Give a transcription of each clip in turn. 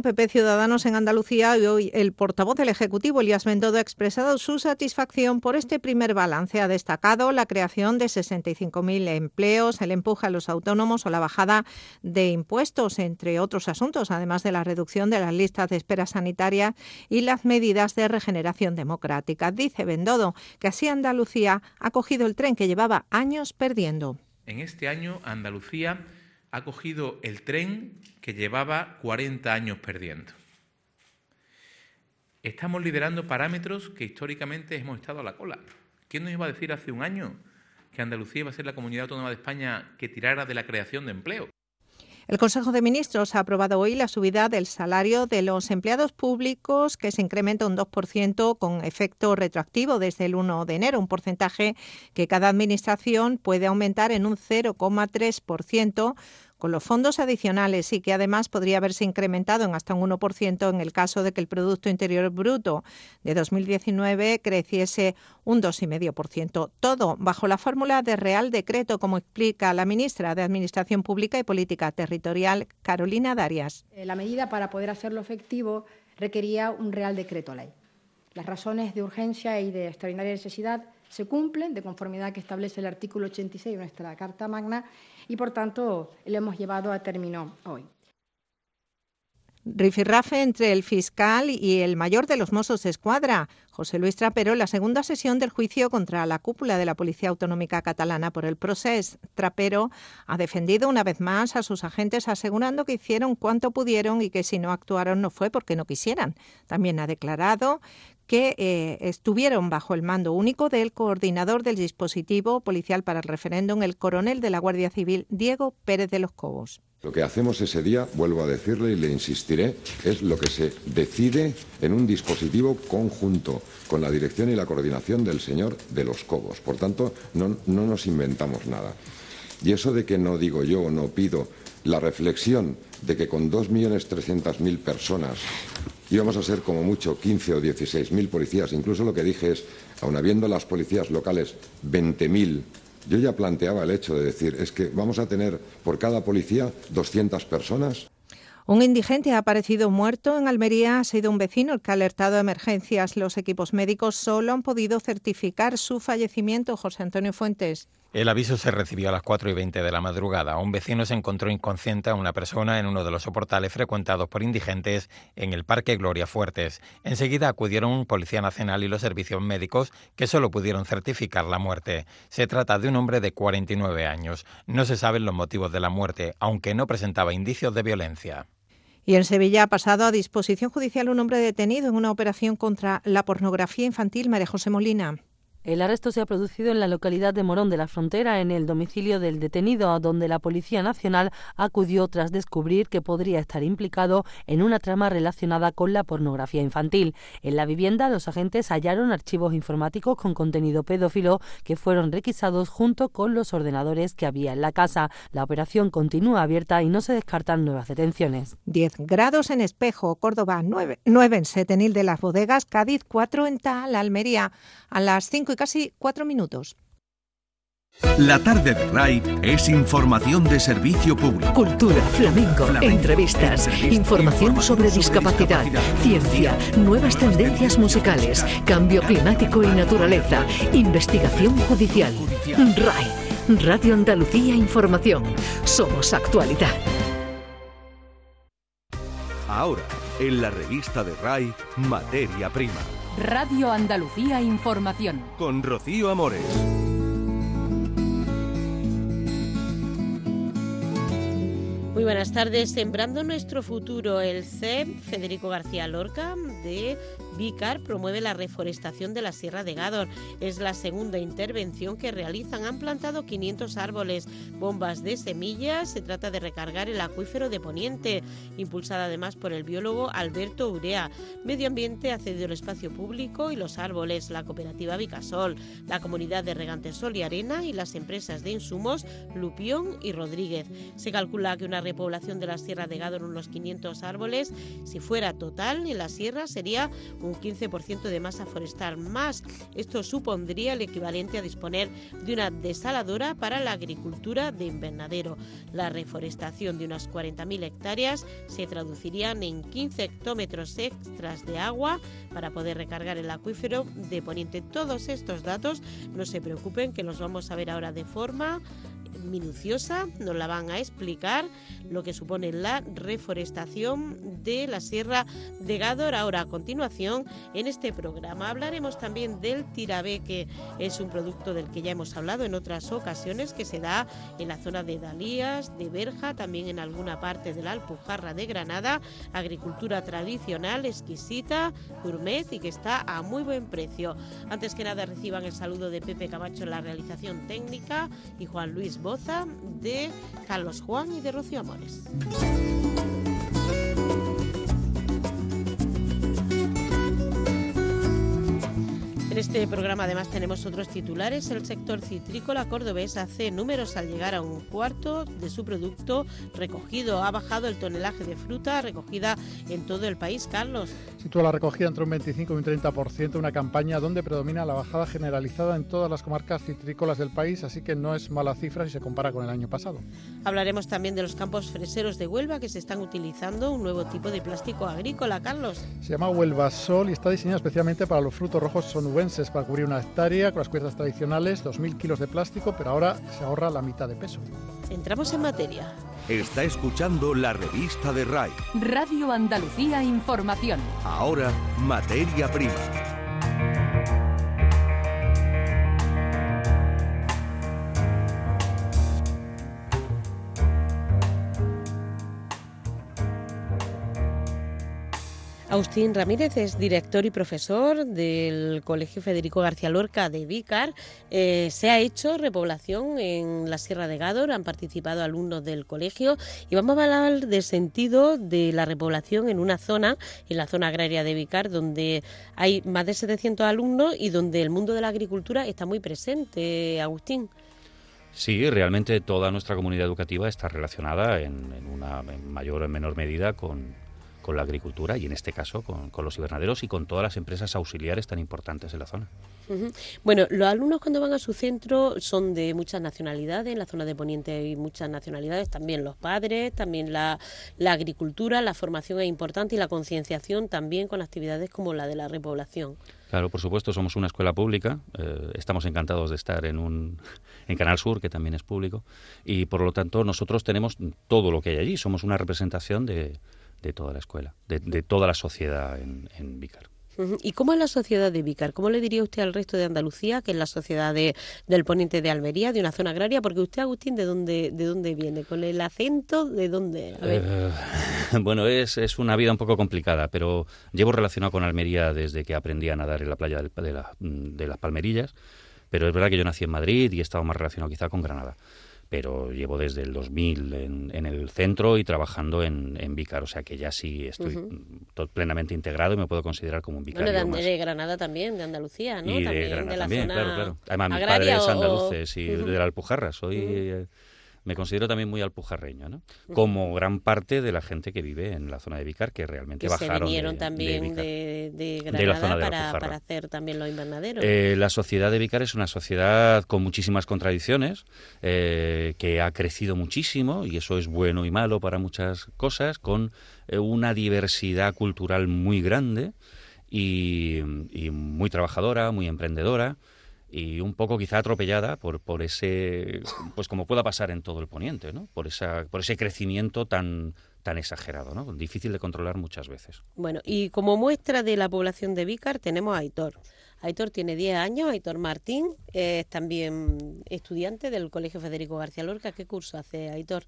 PP Ciudadanos en Andalucía y hoy el portavoz del Ejecutivo, Elías Bendodo, ha expresado su satisfacción por este primer balance. Ha destacado la creación de 65.000 empleos, el empuje a los autónomos o la bajada de impuestos, entre otros asuntos, además de la reducción de las listas de espera sanitaria y las medidas de regeneración democrática. Dice Bendodo que así Andalucía ha cogido el tren que llevaba años perdiendo. En este año Andalucía ha cogido el tren que llevaba 40 años perdiendo. Estamos liderando parámetros que históricamente hemos estado a la cola. ¿Quién nos iba a decir hace un año que Andalucía iba a ser la comunidad autónoma de España que tirara de la creación de empleo? El Consejo de Ministros ha aprobado hoy la subida del salario de los empleados públicos que se incrementa un 2% con efecto retroactivo desde el 1 de enero, un porcentaje que cada administración puede aumentar en un 0,3% con los fondos adicionales y que además podría haberse incrementado en hasta un 1% en el caso de que el Producto Interior Bruto de 2019 creciese un 2,5%. Todo bajo la fórmula de Real Decreto, como explica la ministra de Administración Pública y Política Territorial, Carolina Darias. Eh, la medida para poder hacerlo efectivo requería un Real Decreto Ley. Las razones de urgencia y de extraordinaria necesidad se cumplen de conformidad que establece el artículo 86 de nuestra Carta Magna y, por tanto, lo hemos llevado a término hoy. Rifirrafe entre el fiscal y el mayor de los Mossos de Escuadra, José Luis Trapero, en la segunda sesión del juicio contra la cúpula de la Policía Autonómica Catalana por el proceso. Trapero ha defendido una vez más a sus agentes asegurando que hicieron cuanto pudieron y que si no actuaron no fue porque no quisieran. También ha declarado que eh, estuvieron bajo el mando único del coordinador del dispositivo policial para el referéndum, el coronel de la Guardia Civil, Diego Pérez de los Cobos. Lo que hacemos ese día, vuelvo a decirle y le insistiré, es lo que se decide en un dispositivo conjunto con la dirección y la coordinación del señor de los Cobos. Por tanto, no, no nos inventamos nada. Y eso de que no digo yo no pido la reflexión de que con 2.300.000 personas íbamos a ser como mucho 15 o 16.000 policías. Incluso lo que dije es, aun habiendo las policías locales 20.000, yo ya planteaba el hecho de decir, es que vamos a tener por cada policía 200 personas. Un indigente ha aparecido muerto en Almería. Ha sido un vecino el que ha alertado a emergencias. Los equipos médicos solo han podido certificar su fallecimiento. José Antonio Fuentes. El aviso se recibió a las 4 y 20 de la madrugada. Un vecino se encontró inconsciente a una persona en uno de los soportales frecuentados por indigentes en el Parque Gloria Fuertes. Enseguida acudieron Policía Nacional y los servicios médicos que solo pudieron certificar la muerte. Se trata de un hombre de 49 años. No se saben los motivos de la muerte, aunque no presentaba indicios de violencia. Y en Sevilla ha pasado a disposición judicial un hombre detenido en una operación contra la pornografía infantil, María José Molina. El arresto se ha producido en la localidad de Morón de la Frontera, en el domicilio del detenido, donde la Policía Nacional acudió tras descubrir que podría estar implicado en una trama relacionada con la pornografía infantil. En la vivienda, los agentes hallaron archivos informáticos con contenido pedófilo que fueron requisados junto con los ordenadores que había en la casa. La operación continúa abierta y no se descartan nuevas detenciones. 10 grados en Espejo, Córdoba 9, 9 en Setenil de las Bodegas, Cádiz 4 en Tal, Almería a las 5 casi cuatro minutos. La tarde de RAI es información de servicio público. Cultura, flamenco, entrevistas, información sobre discapacidad, ciencia, nuevas tendencias musicales, cambio climático y naturaleza, investigación judicial. RAI, Radio Andalucía Información. Somos actualidad. Ahora, en la revista de RAI, Materia Prima. Radio Andalucía Información. Con Rocío Amores. Muy buenas tardes. Sembrando nuestro futuro, el CEP Federico García Lorca de Vicar promueve la reforestación de la Sierra de Gádor. Es la segunda intervención que realizan. Han plantado 500 árboles, bombas de semillas. Se trata de recargar el acuífero de Poniente, impulsada además por el biólogo Alberto Urea. Medio Ambiente ha cedido el espacio público y los árboles, la cooperativa Vicasol, la comunidad de regantes Sol y Arena y las empresas de insumos Lupión y Rodríguez. Se calcula que una repoblación de la Sierra de Gádor unos 500 árboles. Si fuera total en la sierra sería un 15% de masa forestal más. Esto supondría el equivalente a disponer de una desaladora para la agricultura de invernadero. La reforestación de unas 40.000 hectáreas se traducirían en 15 hectómetros extras de agua para poder recargar el acuífero de Poniente. Todos estos datos, no se preocupen que los vamos a ver ahora de forma minuciosa, nos la van a explicar lo que supone la reforestación de la Sierra de Gádor. Ahora, a continuación, en este programa hablaremos también del tirabé, que es un producto del que ya hemos hablado en otras ocasiones, que se da en la zona de Dalías, de Berja, también en alguna parte de la Alpujarra de Granada, agricultura tradicional, exquisita, gourmet y que está a muy buen precio. Antes que nada, reciban el saludo de Pepe Camacho la realización técnica y Juan Luis Boza de Carlos Juan y de Rocío Amores. Este programa además tenemos otros titulares. El sector citrícola cordobés hace números al llegar a un cuarto de su producto recogido. Ha bajado el tonelaje de fruta recogida en todo el país. Carlos. Sitúa la recogida entre un 25 y un 30%, una campaña donde predomina la bajada generalizada en todas las comarcas citrícolas del país, así que no es mala cifra si se compara con el año pasado. Hablaremos también de los campos freseros de Huelva que se están utilizando un nuevo tipo de plástico agrícola. Carlos. Se llama Huelva Sol y está diseñado especialmente para los frutos rojos sonubenses para cubrir una hectárea con las cuerdas tradicionales, 2.000 kilos de plástico, pero ahora se ahorra la mitad de peso. Entramos en materia. Está escuchando la revista de RAI. Radio Andalucía Información. Ahora, materia prima. Agustín Ramírez es director y profesor del Colegio Federico García Lorca de Vícar. Eh, se ha hecho repoblación en la Sierra de Gádor, han participado alumnos del colegio y vamos a hablar del sentido de la repoblación en una zona, en la zona agraria de Vícar, donde hay más de 700 alumnos y donde el mundo de la agricultura está muy presente. Agustín. Sí, realmente toda nuestra comunidad educativa está relacionada en, en una mayor o menor medida con, con la agricultura y en este caso con, los invernaderos y con todas las empresas auxiliares tan importantes en la zona. Bueno, los alumnos cuando van a su centro son de muchas nacionalidades, en la zona de Poniente hay muchas nacionalidades, también los padres, también la, agricultura, la formación es importante y la concienciación también con actividades como la de la repoblación. Claro, por supuesto, somos una escuela pública, eh, estamos encantados de estar en, un, en Canal Sur, que también es público, y por lo tanto nosotros tenemos todo lo que hay allí, somos una representación de, de toda la escuela, de, toda la sociedad en, en Vícar. ¿Y cómo es la sociedad de Vícar? ¿Cómo le diría usted al resto de Andalucía, que es la sociedad de, del poniente de Almería, de una zona agraria? Porque usted, Agustín, ¿de dónde, de dónde viene? ¿Con el acento? ¿De dónde? Eh, bueno, es, es, una vida un poco complicada, pero llevo relacionado con Almería desde que aprendí a nadar en la playa de, de las Palmerillas. Pero es verdad que yo nací en Madrid y he estado más relacionado quizá con Granada pero llevo desde el 2000 en, el centro y trabajando en, en Vícar, o sea que ya sí estoy plenamente integrado y me puedo considerar como un vicario bueno, de, Granada también, de Andalucía, ¿no? Y también, de Granada de la también, zona claro, claro. Además, mis padres andaluces y de la Alpujarra, soy me considero también muy alpujarreño, ¿no? Como gran parte de la gente que vive en la zona de Vicar, que realmente bajaron se vinieron también de, Granada para, hacer también los invernaderos. Eh, la sociedad de Vicar es una sociedad con muchísimas contradicciones, eh, que ha crecido muchísimo, y eso es bueno y malo para muchas cosas, con eh, una diversidad cultural muy grande y muy trabajadora, muy emprendedora y un poco quizá atropellada por, por ese, pues como pueda pasar en todo el poniente, ¿no? Por, esa, por ese crecimiento tan, tan exagerado, ¿no? Difícil de controlar muchas veces. Bueno, y como muestra de la población de Vícar tenemos a Aitor. Aitor tiene 10 años, Aitor Martín es también estudiante del Colegio Federico García Lorca. ¿Qué curso hace Aitor?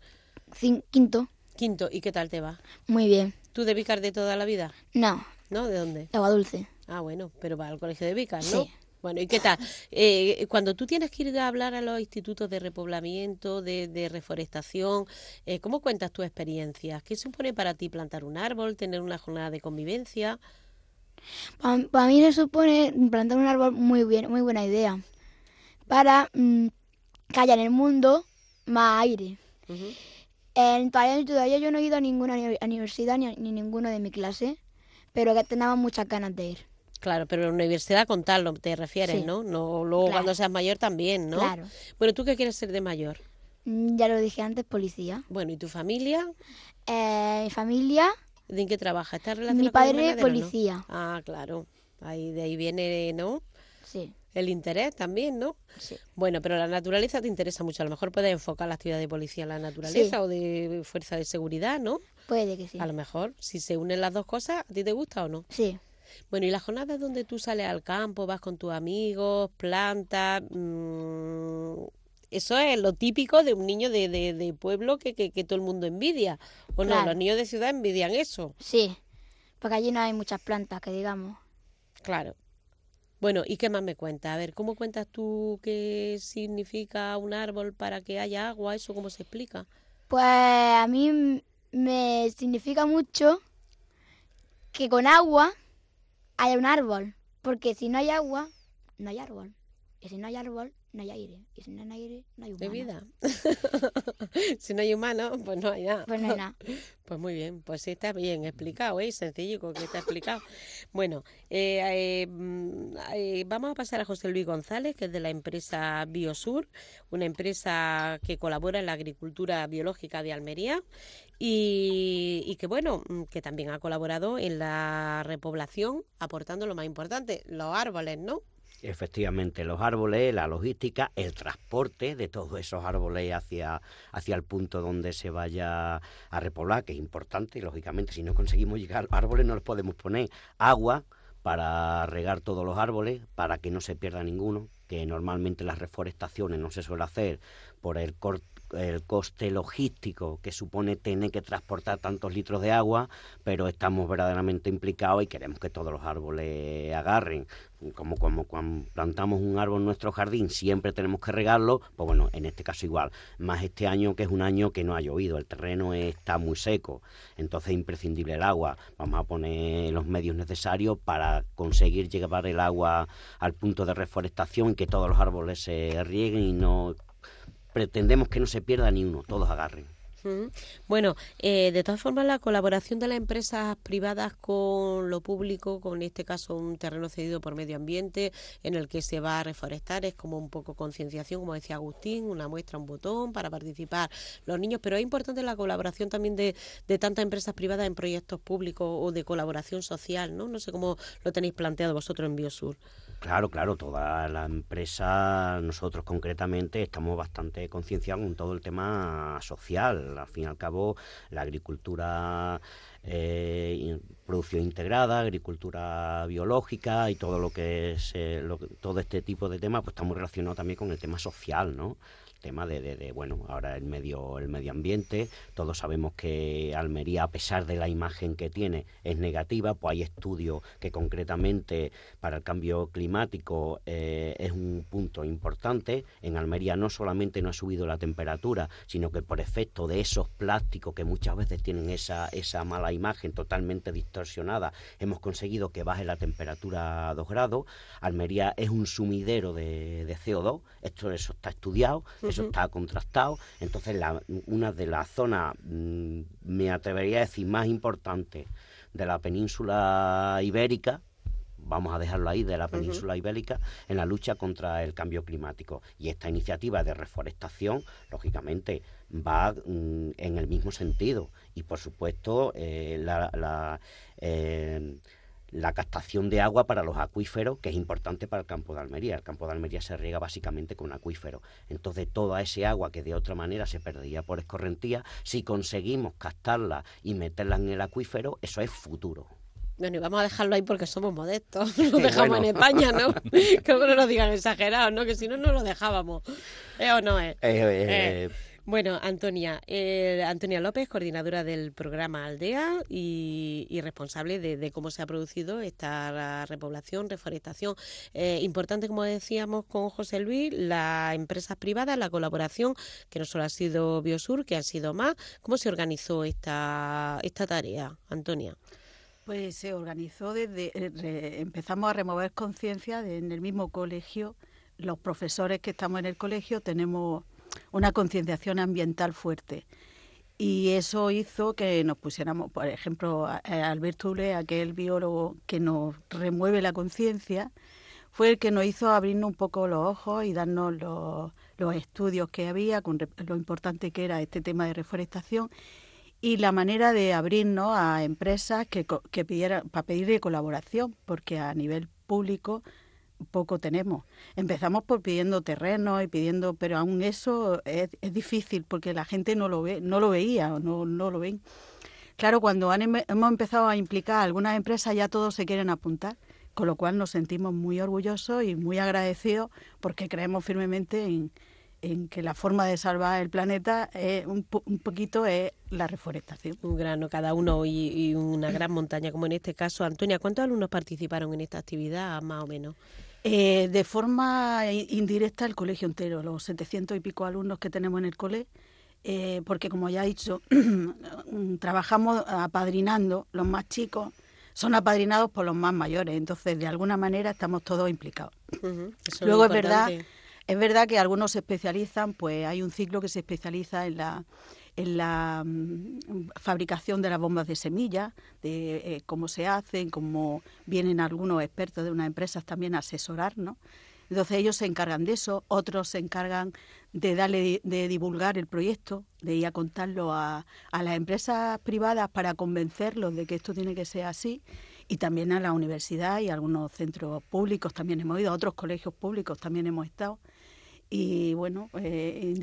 quinto. Quinto, ¿y qué tal te va? Muy bien. ¿Tú de Vícar de toda la vida? No. ¿No? ¿De dónde? De Agua Dulce. Ah, bueno, pero va al colegio de Vícar, ¿no? Sí. Bueno, ¿y qué tal? Eh, cuando tú tienes que ir a hablar a los institutos de repoblamiento, de, reforestación, eh, ¿cómo cuentas tu experiencia? ¿Qué supone para ti plantar un árbol, tener una jornada de convivencia? Para, mí me supone plantar un árbol muy bien, muy buena idea, para que haya en el mundo más aire. En, todavía, todavía yo no he ido a ninguna uni- universidad ni, ni ninguno de mi clase, pero que tenemos muchas ganas de ir. Claro, pero en la universidad con tal te refieres, Sí. ¿no? No, luego Claro. cuando seas mayor también, ¿no? Claro. Bueno, ¿tú qué quieres ser de mayor? Mm, Ya lo dije antes, policía. Bueno, ¿y tu familia? Eh, mi familia, ¿De qué trabaja? ¿Estás relacionado mi con padre no? policía. Ah, claro. Ahí, de ahí viene, ¿no? Sí. El interés también, ¿no? Sí. Bueno, pero la naturaleza te interesa mucho. A lo mejor puedes enfocar la actividad de policía en la naturaleza Sí. o de fuerza de seguridad, ¿no? Puede que sí. A lo mejor, si se unen las dos cosas, ¿a ti te gusta o no? Sí. Bueno, ¿y las jornadas donde tú sales al campo, vas con tus amigos, plantas? mm, eso es lo típico de un niño de, de- de pueblo que, que, que todo el mundo envidia. ¿O no? Los niños de ciudad envidian eso. Sí, porque allí no hay muchas plantas, que digamos. Claro. Bueno, ¿y qué más me cuentas? A ver, ¿cómo cuentas tú qué significa un árbol para que haya agua? ¿Eso cómo se explica? Pues a mí me significa mucho que con agua haya un árbol, porque si no hay agua, no hay árbol. Y si no hay árbol, no hay aire. Y si no hay aire, no hay De humano. vida. si no hay humano, pues no hay nada. Pues no hay nada. Pues muy bien, pues sí está bien explicado, ¿eh? Sencillo, que está explicado. Bueno, eh, eh, mm, eh, vamos a pasar a José Luis González, que es de la empresa Biosur, una empresa que colabora en la agricultura biológica de Almería y, y que, bueno, mm, que también ha colaborado en la repoblación, aportando lo más importante, los árboles, ¿no? Efectivamente, los árboles, la logística, el transporte de todos esos árboles hacia, hacia el punto donde se vaya a repoblar, que es importante, lógicamente, si no conseguimos llegar a los árboles no les podemos poner agua para regar todos los árboles, para que no se pierda ninguno, que normalmente las reforestaciones no se suele hacer por el cor- el coste logístico que supone tener que transportar tantos litros de agua, pero estamos verdaderamente implicados y queremos que todos los árboles agarren. Como, como cuando plantamos un árbol en nuestro jardín, siempre tenemos que regarlo, pues bueno, en este caso igual. Más este año que es un año que no ha llovido, el terreno está muy seco, entonces es imprescindible el agua. Vamos a poner los medios necesarios para conseguir llevar el agua al punto de reforestación y que todos los árboles se rieguen y no pretendemos que no se pierda ni uno, todos agarren. Bueno, eh, de todas formas, la colaboración de las empresas privadas con lo público, con en este caso un terreno cedido por medio ambiente, en el que se va a reforestar, es como un poco concienciación, como decía Agustín, una muestra, un botón para participar los niños, pero es importante la colaboración también de, de tantas empresas privadas en proyectos públicos o de colaboración social, ¿no? No sé cómo lo tenéis planteado vosotros en Biosur. Claro, claro, toda la empresa, nosotros concretamente, estamos bastante concienciados con todo el tema social. Al fin y al cabo, la agricultura, eh, producción integrada, agricultura biológica y todo lo que es eh, todo este tipo de temas, pues está muy relacionado también con el tema social, ¿no? Tema de, bueno, ahora el medio, el medio ambiente, todos sabemos que Almería, a pesar de la imagen que tiene, es negativa, pues hay estudios que concretamente para el cambio climático eh, es un punto importante. En Almería no solamente no ha subido la temperatura, sino que por efecto de esos plásticos que muchas veces tienen esa, esa mala imagen totalmente distorsionada, hemos conseguido que baje la temperatura a 2 grados. Almería es un sumidero de, de CO2, esto eso está estudiado, eso está contrastado. Entonces, la- una de las zonas, mm, me atrevería a decir, más importantes de la península ibérica, vamos a dejarlo ahí, de la península ibérica, en la lucha contra el cambio climático. Y esta iniciativa de reforestación, lógicamente, va mm, en el mismo sentido. Y, por supuesto, eh, la... la, eh, la captación de agua para los acuíferos, que es importante para el campo de Almería. El campo de Almería se riega básicamente con acuíferos. Entonces, toda ese agua que de otra manera se perdería por escorrentía, si conseguimos captarla y meterla en el acuífero, eso es futuro. Bueno, y vamos a dejarlo ahí porque somos modestos. Lo dejamos Bueno. en España, ¿no? que no nos digan exagerados, ¿no? Que si no, no lo dejábamos. ¿Eh o no es? Eh, eh, Eh, Bueno, Antonia, eh, Antonia López, coordinadora del programa Aldea y, responsable de, cómo se ha producido esta repoblación, reforestación. Eh, importante, como decíamos con José Luis, las empresas privadas, la colaboración, que no solo ha sido Biosur, que han sido más. ¿Cómo se organizó esta, esta tarea, Antonia? Pues se organizó desde, eh, empezamos a remover conciencia en el mismo colegio. Los profesores que estamos en el colegio tenemos una concienciación ambiental fuerte. y eso hizo que nos pusiéramos, por ejemplo, Alberto Ule, aquel biólogo que nos remueve la conciencia, fue el que nos hizo abrirnos un poco los ojos y darnos los, los estudios que había, con lo importante que era este tema de reforestación y la manera de abrirnos a empresas que, que pidieran, para pedirle colaboración, porque a nivel público poco tenemos. Empezamos por pidiendo terrenos y pidiendo, pero aún eso es, difícil porque la gente no lo ve, no lo veía, no, no lo ven. Claro, cuando hemos empezado a implicar algunas empresas ya todos se quieren apuntar, con lo cual nos sentimos muy orgullosos y muy agradecidos porque creemos firmemente en, en que la forma de salvar el planeta es un, un, poquito es la reforestación. Un grano cada uno y, y, una gran montaña, como en este caso. Antonia, ¿cuántos alumnos participaron en esta actividad, más o menos? Eh, de forma indirecta el colegio entero, los 700 y pico alumnos que tenemos en el cole, eh, porque como ya he dicho, trabajamos apadrinando los más chicos, son apadrinados por los más mayores, entonces de alguna manera estamos todos implicados. Luego es verdad, es verdad que algunos se especializan, pues hay un ciclo que se especializa en la en la mm, fabricación de las bombas de semillas, de eh, cómo se hacen, cómo vienen algunos expertos de unas empresas también a asesorar, ¿no? Entonces ellos se encargan de eso, otros se encargan de darle de divulgar el proyecto, de ir a contarlo a, a las empresas privadas para convencerlos de que esto tiene que ser así y también a la universidad y a algunos centros públicos también hemos ido, a otros colegios públicos también hemos estado y bueno, eh,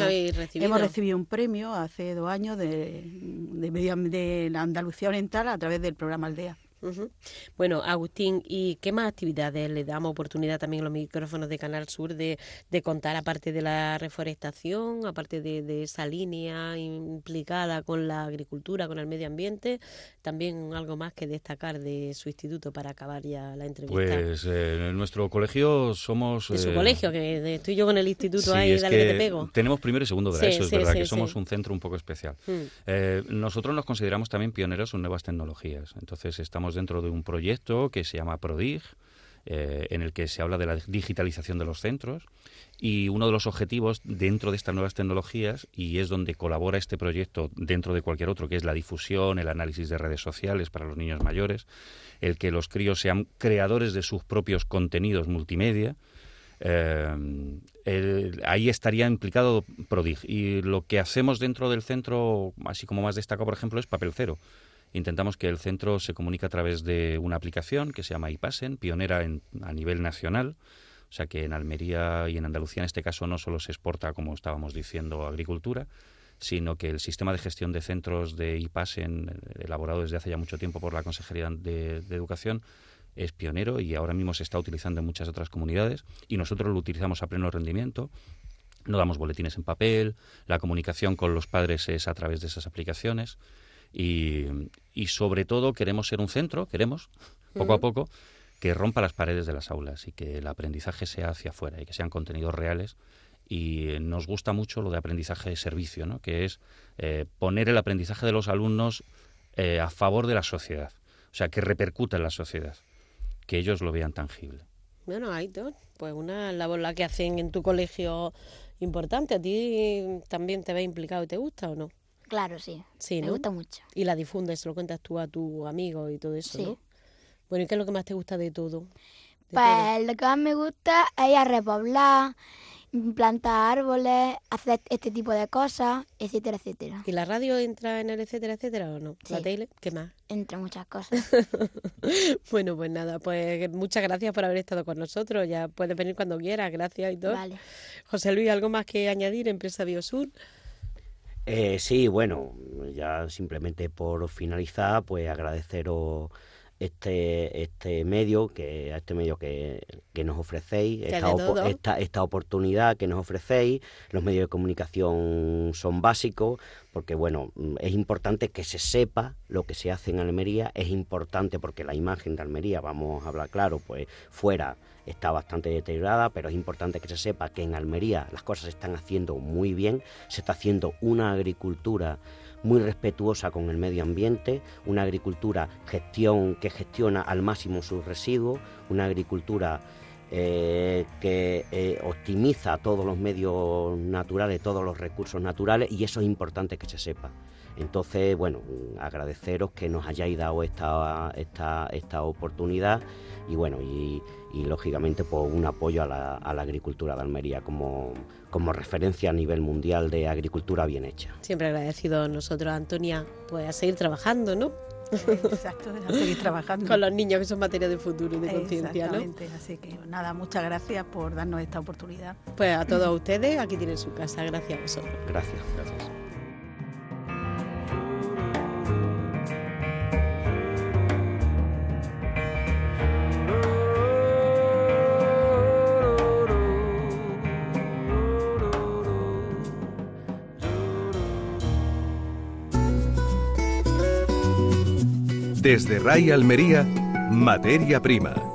habéis recibido? hemos recibido un premio hace dos años de, de, de la Andalucía Oriental a través del programa Aldea. Bueno, Agustín, ¿y qué más actividades le damos oportunidad también a los micrófonos de Canal Sur de, contar, aparte de la reforestación, aparte de, esa línea implicada con la agricultura, con el medio ambiente, también algo más que destacar de su instituto para acabar ya la entrevista? Pues eh, en nuestro colegio somos... De su eh, colegio, que estoy yo con el instituto ahí, dale que, te pego. Tenemos primero y segundo de eso, es verdad que somos un centro un poco especial. Hmm. Eh, nosotros nos consideramos también pioneros en nuevas tecnologías, entonces estamos dentro de un proyecto que se llama PRODIG, eh, en el que se habla de la digitalización de los centros y uno de los objetivos dentro de estas nuevas tecnologías y es donde colabora este proyecto dentro de cualquier otro que es la difusión, el análisis de redes sociales para los niños mayores, el que los críos sean creadores de sus propios contenidos multimedia. Eh, ahí estaría implicado Prodig y lo que hacemos dentro del centro, así como más destacado por ejemplo, es papel cero Intentamos que el centro se comunique a través de una aplicación que se llama iPassen, pionera a nivel nacional. O sea que en Almería y en Andalucía en este caso no solo se exporta, como estábamos diciendo, agricultura, sino que el sistema de gestión de centros de IPASEN, elaborado desde hace ya mucho tiempo por la Consejería de, Educación, es pionero y ahora mismo se está utilizando en muchas otras comunidades y nosotros lo utilizamos a pleno rendimiento. No damos boletines en papel, la comunicación con los padres es a través de esas aplicaciones y, sobre todo queremos ser un centro, queremos, poco a poco, que rompa las paredes de las aulas y que el aprendizaje sea hacia afuera y que sean contenidos reales. Y nos gusta mucho lo de aprendizaje de servicio, ¿no? que es eh, poner el aprendizaje de los alumnos eh, a favor de la sociedad, o sea, que repercuta en la sociedad, que ellos lo vean tangible. Bueno, hay dos, pues una labor la que hacen en tu colegio importante. ¿A ti también te ve implicado y te gusta o no? Claro, sí. Sí, Me gusta mucho. Y la difundes, se lo cuentas tú a tu amigo y todo eso, sí. Bueno, ¿y qué es lo que más te gusta de todo? pues lo que más me gusta es repoblar, plantar árboles, hacer este tipo de cosas, etcétera, etcétera. ¿Y la radio entra en el etcétera, etcétera o no? Sí. ¿La tele? ¿Qué más? Entre muchas cosas. bueno, pues nada, pues muchas gracias por haber estado con nosotros. Ya puedes venir cuando quieras, gracias y todo. Vale. José Luis, ¿algo más que añadir, Empresa Biosur? Eh, sí, bueno, ya simplemente por finalizar, pues agradeceros este este medio que a este medio que, que nos ofrecéis esta, esta, esta, oportunidad que nos ofrecéis los medios de comunicación son básicos porque bueno es importante que se sepa lo que se hace en Almería es importante porque la imagen de Almería vamos a hablar claro pues fuera está bastante deteriorada, pero es importante que se sepa que en Almería las cosas se están haciendo muy bien, se está haciendo una agricultura muy respetuosa con el medio ambiente, una agricultura gestión que gestiona al máximo sus residuos, una agricultura eh, que eh, optimiza todos los medios naturales, todos los recursos naturales y eso es importante que se sepa. Entonces, bueno, agradeceros que nos hayáis dado esta, esta, esta oportunidad y bueno, y, lógicamente pues, un apoyo a la, a la agricultura de Almería como, como referencia a nivel mundial de agricultura bien hecha. Siempre agradecido nosotros, Antonia, pues a seguir trabajando, ¿no? Exacto, a seguir trabajando. Con los niños que son materia de futuro y de conciencia, ¿no? Exactamente, así que nada, muchas gracias por darnos esta oportunidad. Pues a todos ustedes, aquí tienen su casa, gracias a vosotros. Gracias, gracias. Desde RAI Almería, Materia Prima.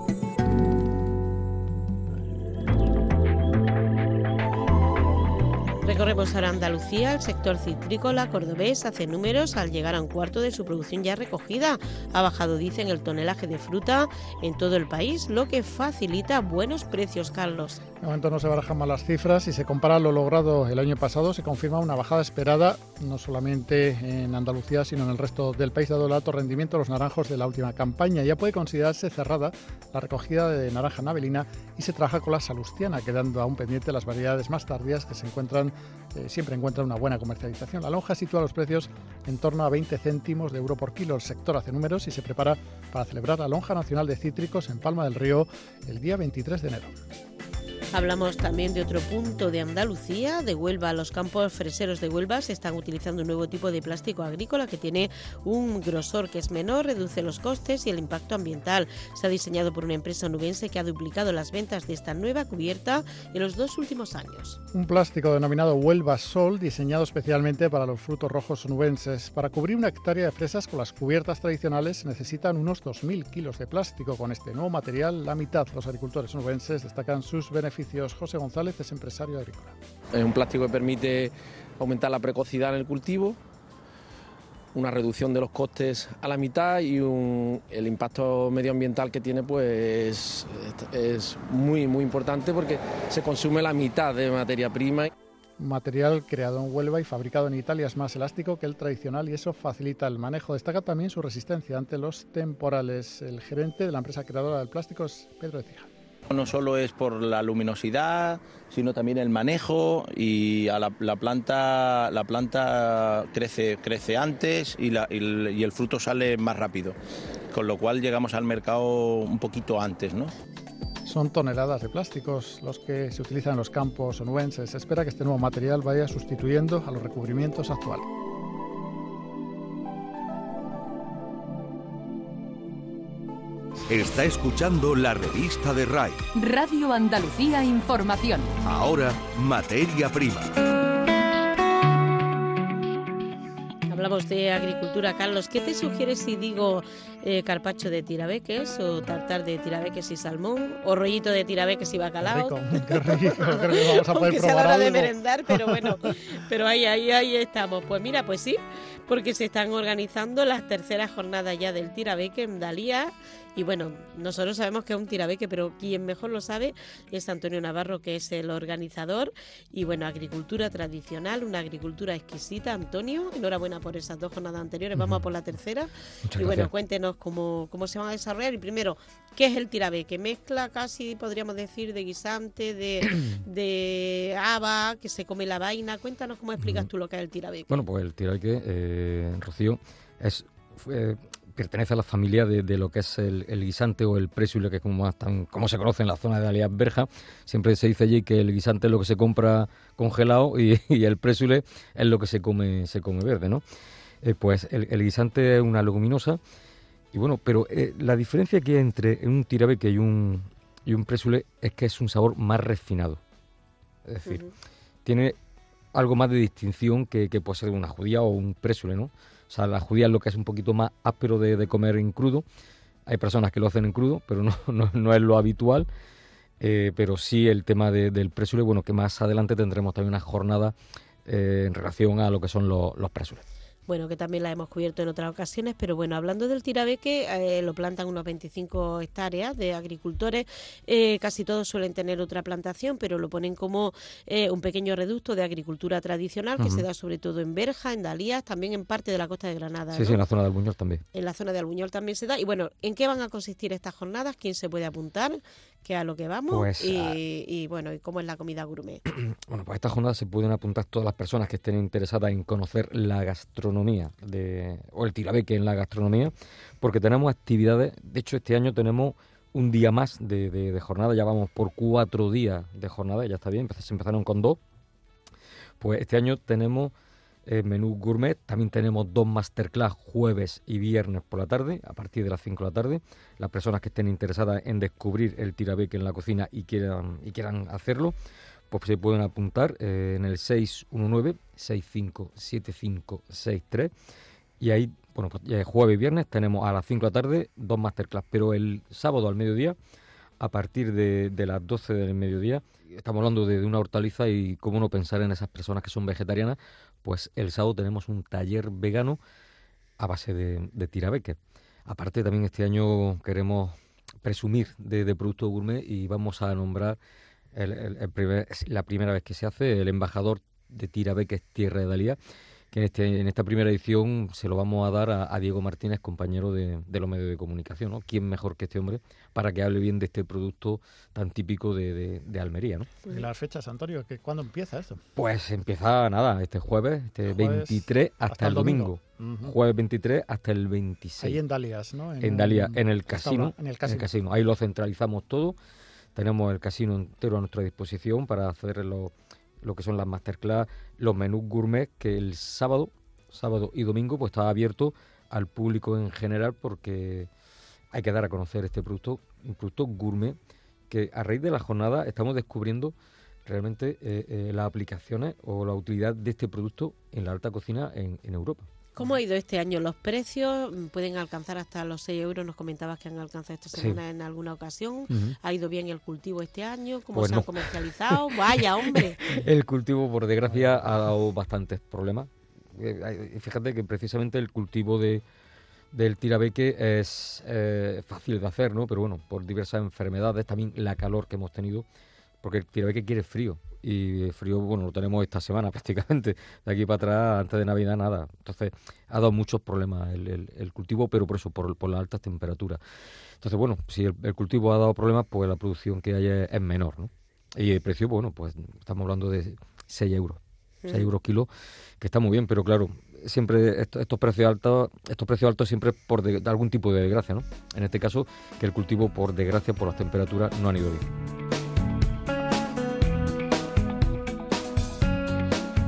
Recorremos ahora Andalucía, el sector citrícola cordobés hace números al llegar a un cuarto de su producción ya recogida. Ha bajado, dicen, el tonelaje de fruta en todo el país, lo que facilita buenos precios, Carlos. De momento no se barajan mal las cifras. Si se compara lo logrado el año pasado, se confirma una bajada esperada no solamente en Andalucía, sino en el resto del país, dado el alto rendimiento de los naranjos de la última campaña. Ya puede considerarse cerrada la recogida de naranja navelina y se trabaja con la salustiana, quedando aún pendiente las variedades más tardías que se encuentran, eh, siempre encuentran una buena comercialización. La lonja sitúa los precios en torno a 20 céntimos de euro por kilo. El sector hace números y se prepara para celebrar la lonja nacional de cítricos en Palma del Río el día 23 de enero. Hablamos también de otro punto de Andalucía, de Huelva. Los campos freseros de Huelva se están utilizando un nuevo tipo de plástico agrícola que tiene un grosor que es menor, reduce los costes y el impacto ambiental. Se ha diseñado por una empresa onubense que ha duplicado las ventas de esta nueva cubierta en los dos últimos años. Un plástico denominado Huelva Sol, diseñado especialmente para los frutos rojos onubenses. Para cubrir una hectárea de fresas con las cubiertas tradicionales necesitan unos 2.000 kilos de plástico. Con este nuevo material, la mitad de los agricultores onubenses destacan sus beneficios José González es empresario agrícola. Es un plástico que permite aumentar la precocidad en el cultivo, una reducción de los costes a la mitad y el impacto medioambiental que tiene pues es muy muy importante porque se consume la mitad de materia prima. Material creado en Huelva y fabricado en Italia es más elástico que el tradicional y eso facilita el manejo. Destaca también su resistencia ante los temporales. El gerente de la empresa creadora del plástico es Pedro Ecija. No solo es por la luminosidad, sino también el manejo y la, planta la planta crece crece antes y, el fruto sale más rápido, con lo cual llegamos al mercado un poquito antes. Son toneladas de plásticos los que se utilizan en los campos onubenses. Se espera que este nuevo material vaya sustituyendo a los recubrimientos actuales. Está escuchando la revista de RAI. Radio Andalucía Información. Ahora, materia prima. Hablamos de agricultura, Carlos. ¿Qué te sugieres si digo eh, carpacho de tirabeques o tartar de tirabeques y salmón o rollito de tirabeques y bacalao? Qué rico, creo que vamos a poder Aunque sea la hora de merendar, pero bueno, pero ahí, ahí, ahí estamos. Pues mira, pues sí, porque se están organizando las terceras jornadas ya del tirabeque en Dalía y bueno, nosotros sabemos que es un tirabeque, pero quien mejor lo sabe es Antonio Navarro, que es el organizador. Y bueno, agricultura tradicional, una agricultura exquisita. Antonio, enhorabuena por esas dos jornadas anteriores. Vamos a por la tercera. y bueno, cuéntenos cómo, cómo se van a desarrollar. Y primero, ¿qué es el tirabeque? Mezcla casi, podríamos decir, de guisante, de, de haba, que se come la vaina. Cuéntanos cómo explicas tú lo que es el tirabeque. Bueno, pues el tirabeque, eh, Rocío, es eh, pertenece a la familia de, lo que es el, guisante o el presule, que es como, como se conoce en la zona de Alias Berja. Siempre se dice allí que el guisante es lo que se compra congelado y, el presule es lo que se come, se come verde, ¿no? Eh, pues el, guisante es una leguminosa y bueno, pero eh, la diferencia que hay entre un tirabeque y un, y un presule es que es un sabor más refinado. Es decir, tiene algo más de distinción que, que puede ser una judía o un presule, ¿no? O sea, la judía es lo que es un poquito más áspero de, comer en crudo. Hay personas que lo hacen en crudo, pero no, no, es lo habitual. Eh, pero sí el tema del presule, bueno, que más adelante tendremos también una jornada eh, en relación a lo que son los, los bueno, que también la hemos cubierto en otras ocasiones, pero bueno, hablando del tirabeque, eh, lo plantan unos 25 hectáreas de agricultores, eh, casi todos suelen tener otra plantación, pero lo ponen como eh, un pequeño reducto de agricultura tradicional que se da sobre todo en Berja, en Dalías, también en parte de la costa de Granada. Sí, sí, en la zona de Albuñol también. En la zona de Albuñol también se da. Y bueno, ¿en qué van a consistir estas jornadas? ¿Quién se puede apuntar? ¿Qué a lo que vamos? Pues, y, ah, y, bueno, ¿y cómo es la comida gourmet? Bueno, pues a esta jornada se pueden apuntar todas las personas que estén interesadas en conocer la gastronomía de, o el tirabeque en la gastronomía, porque tenemos actividades, de hecho este año tenemos un día más de, de- jornada, ya vamos por cuatro días de jornada, ya está bien, se empezaron con dos, pues este año tenemos eh, menú gourmet, también tenemos dos masterclass jueves y viernes por la tarde, a partir de las 5 de la tarde. Las personas que estén interesadas en descubrir el tirabeque en la cocina y quieran, y quieran hacerlo, pues se pueden apuntar eh, en el 619-657563 y ahí, bueno, pues jueves y viernes tenemos a las 5 de la tarde dos masterclass, pero el sábado al mediodía, a partir de, las 12 del mediodía, estamos hablando de, de una hortaliza y cómo no pensar en esas personas que son vegetarianas, pues el sábado tenemos un taller vegano a base de, de tirabeque. Aparte también este año queremos presumir de, de productos gourmet y vamos a nombrar el- el- el primer- es la primera vez que se hace el embajador de tirabeques Tierra de Dalía, que en, este, en esta primera edición se lo vamos a dar a, a Diego Martínez, compañero de, de los medios de comunicación. ¿no? ¿Quién mejor que este hombre para que hable bien de este producto tan típico de, de- de Almería? ¿no? ¿Y las fechas, Antonio? ¿Que ¿Cuándo empieza esto? Pues empieza nada, este jueves, este Jueves 23 hasta, hasta el el domingo. Jueves 23 hasta el 26. Ahí en Dalias, ¿no? En, Dalia, un en el casino. En el casino. Ahí lo centralizamos todo. Tenemos el casino entero a nuestra disposición para hacer lo, lo que son las masterclass, los menús gourmet, que el sábado, sábado y domingo, pues está abierto al público en general porque hay que dar a conocer este producto, un producto gourmet, que a raíz de la jornada estamos descubriendo realmente eh, eh, las aplicaciones o la utilidad de este producto en la alta cocina en, en Europa. ¿Cómo ha ido este año? ¿Los precios mm, pueden alcanzar hasta los 6 euros? Nos comentabas que han alcanzado esta Sí. semana en alguna ocasión. ¿Ha ido bien el cultivo este año? ¿Cómo Pues se no. han comercializado? Vaya, hombre. El cultivo, por desgracia, ha dado bastantes problemas. Eh, Fíjate que precisamente el cultivo de, del tirabeque es eh, fácil de hacer, ¿no? Pero bueno, por diversas enfermedades, también la calor que hemos tenido, porque el tirabeque quiere frío. Y el frío, bueno, lo tenemos esta semana prácticamente. De aquí para atrás, antes de Navidad, nada. Entonces, ha dado muchos problemas el, el- el cultivo, pero por eso, por, por las altas temperaturas. Entonces, bueno, si el, el cultivo ha dado problemas, pues la producción que hay es, es menor, ¿no? Y el precio, bueno, pues estamos hablando de 6 euros. 6 Mm. euros kilo, que está muy bien, pero claro, siempre esto- estos precios altos, estos precios altos siempre por de algún tipo de desgracia, ¿no? En este caso, que el cultivo, por desgracia, por las temperaturas, no han ido bien.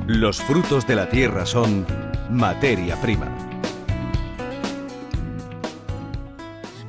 Los frutos de la tierra son materia prima.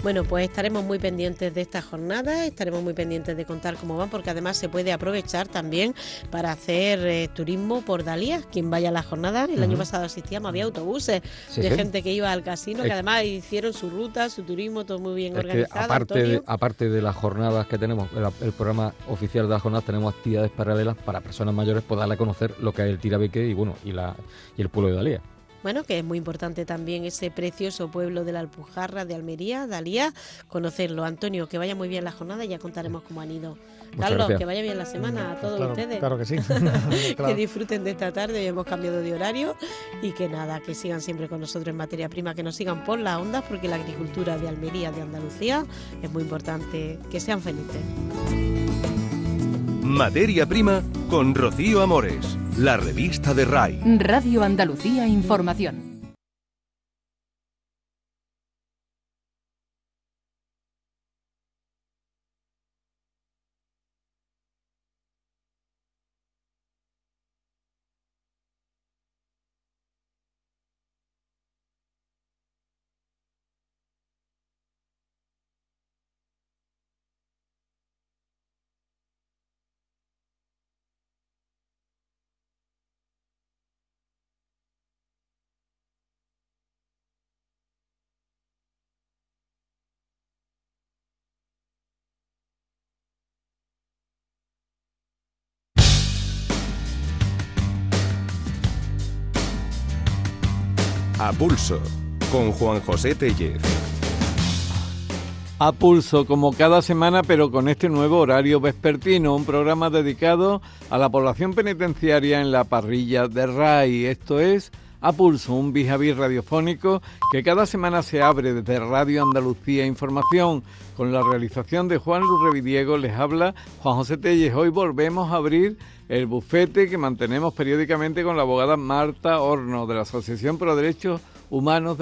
Bueno, pues estaremos muy pendientes de esta jornada, estaremos muy pendientes de contar cómo van, porque además se puede aprovechar también para hacer eh, turismo por Dalías. Quien vaya a la jornada, el año pasado asistíamos, había autobuses Sí, de sí. gente que iba al casino, que además hicieron su ruta, su turismo, todo muy bien organizado. aparte de, aparte de las jornadas que tenemos, el, el programa oficial de las jornadas, tenemos actividades paralelas para personas mayores, pues darle a conocer lo que es el tirabeque y bueno, y la y el pueblo de Dalía. Bueno, que es muy importante también ese precioso pueblo de la Alpujarra de Almería, Dalía, conocerlo. Antonio, que vaya muy bien la jornada y ya contaremos cómo han ido. Carlos, gracias. que vaya bien la semana a todos Claro, ustedes. claro que sí. que disfruten de esta tarde, hoy hemos cambiado de horario y que nada, que sigan siempre con nosotros en materia prima, que nos sigan por las ondas, porque la agricultura de Almería, de Andalucía, es muy importante. Que sean felices. Materia prima con Rocío Amores, la revista de RAI. Radio Andalucía Información. A Pulso, con Juan José Tellez. A Pulso, como cada semana, pero con este nuevo horario vespertino, un programa dedicado a la población penitenciaria en la parrilla de RAI. Esto es A Pulso, un bijaví radiofónico que cada semana se abre desde Radio Andalucía Información. Con la realización de Juan Luis Revidiego les habla Juan José Telles. Hoy volvemos a abrir el bufete que mantenemos periódicamente con la abogada Marta Horno de la Asociación Pro Derechos Humanos de